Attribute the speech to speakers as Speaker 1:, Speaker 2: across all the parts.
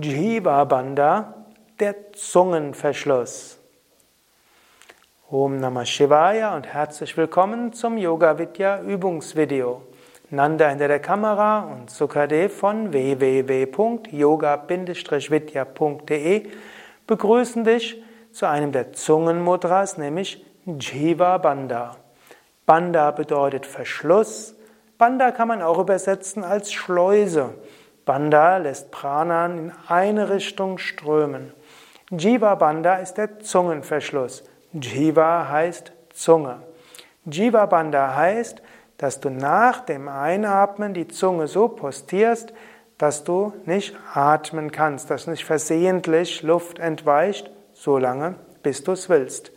Speaker 1: Jiva Bandha, der Zungenverschluss. Om Namah Shivaya und herzlich willkommen zum Yoga Vidya Übungsvideo. Nanda hinter der Kamera und Sukadev von www.yoga-vidya.de begrüßen dich zu einem der Zungenmudras, nämlich Jiva Bandha. Bandha bedeutet Verschluss. Bandha kann man auch übersetzen als Schleuse. Bandha lässt Prana in eine Richtung strömen. Jiva Bandha ist der Zungenverschluss. Jiva heißt Zunge. Jiva Bandha heißt, dass du nach dem Einatmen die Zunge so postierst, dass du nicht atmen kannst, dass nicht versehentlich Luft entweicht, solange bis du es willst.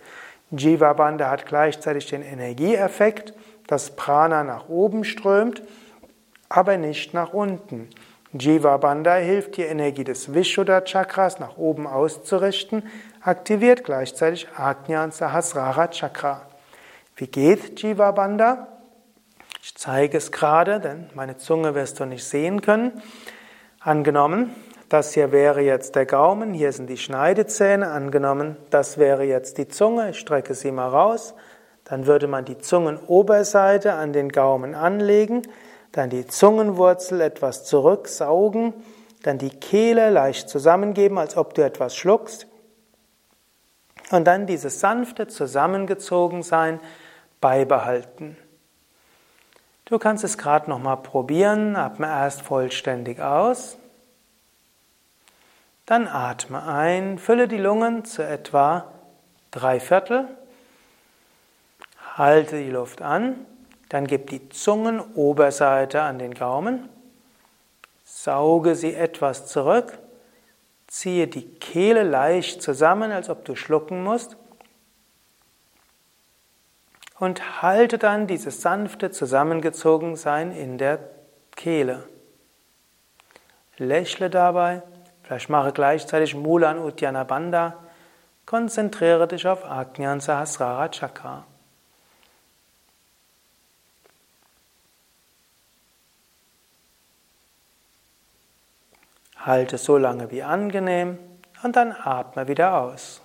Speaker 1: Jiva Bandha hat gleichzeitig den Energieeffekt, dass Prana nach oben strömt, aber nicht nach unten. Jiva Bandha hilft die Energie des Vishuddha Chakras nach oben auszurichten, aktiviert gleichzeitig Ajna und Sahasrara Chakra. Wie geht Jiva Bandha? Ich zeige es gerade, denn meine Zunge wirst du nicht sehen können. Angenommen, das hier wäre jetzt der Gaumen, hier sind die Schneidezähne. Angenommen, das wäre jetzt die Zunge, ich strecke sie mal raus. Dann würde man die Zungenoberseite an den Gaumen anlegen dann die Zungenwurzel etwas zurücksaugen, dann die Kehle leicht zusammengeben, als ob du etwas schluckst. Und dann dieses sanfte Zusammengezogensein beibehalten. Du kannst es gerade nochmal probieren. Atme erst vollständig aus. Dann atme ein, fülle die Lungen zu etwa drei Viertel. Halte die Luft an. Dann gib die Zungenoberseite an den Gaumen, sauge sie etwas zurück, ziehe die Kehle leicht zusammen, als ob du schlucken musst, und halte dann dieses sanfte Zusammengezogensein in der Kehle. Lächle dabei, vielleicht mache gleichzeitig Mulan Uddiyana Bandha, konzentriere dich auf Ajnan Sahasrara Chakra. Halte so lange wie angenehm und dann atme wieder aus.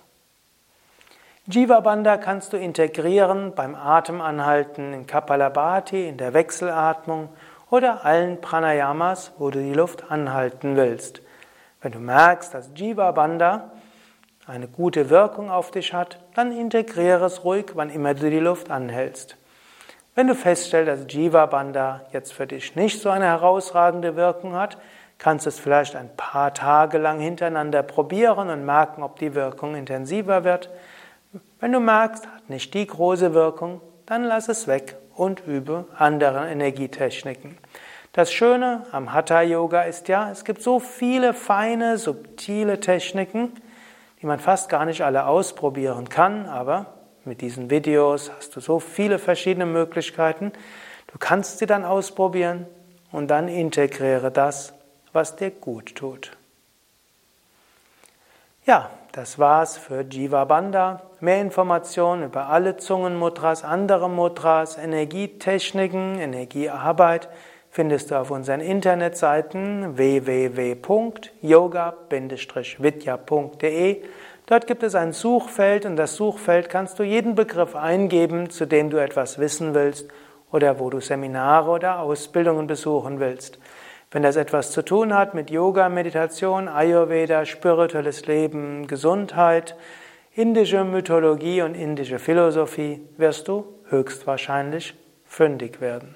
Speaker 1: Jiva Bandha kannst du integrieren beim Atemanhalten in Kapalabhati, in der Wechselatmung oder allen Pranayamas, wo du die Luft anhalten willst. Wenn du merkst, dass Jiva Bandha eine gute Wirkung auf dich hat, dann integriere es ruhig, wann immer du die Luft anhältst. Wenn du feststellst, dass Jiva Bandha jetzt für dich nicht so eine herausragende Wirkung hat, kannst es vielleicht ein paar Tage lang hintereinander probieren und merken, ob die Wirkung intensiver wird. Wenn du merkst, hat nicht die große Wirkung, dann lass es weg und übe andere Energietechniken. Das Schöne am Hatha Yoga ist ja, es gibt so viele feine, subtile Techniken, die man fast gar nicht alle ausprobieren kann, aber mit diesen Videos hast du so viele verschiedene Möglichkeiten. Du kannst sie dann ausprobieren und dann integriere das was dir gut tut. Ja, das war's für Jiva Bandha. Mehr Informationen über alle Zungenmudras, andere Mudras, Energietechniken, Energiearbeit findest du auf unseren Internetseiten www.yoga-vidya.de. Dort gibt es ein Suchfeld und das Suchfeld kannst du jeden Begriff eingeben, zu dem du etwas wissen willst oder wo du Seminare oder Ausbildungen besuchen willst. Wenn das etwas zu tun hat mit Yoga, Meditation, Ayurveda, spirituelles Leben, Gesundheit, indische Mythologie und indische Philosophie, wirst du höchstwahrscheinlich fündig werden.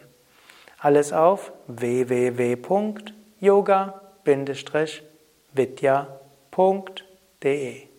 Speaker 1: Alles auf www.yoga-vidya.de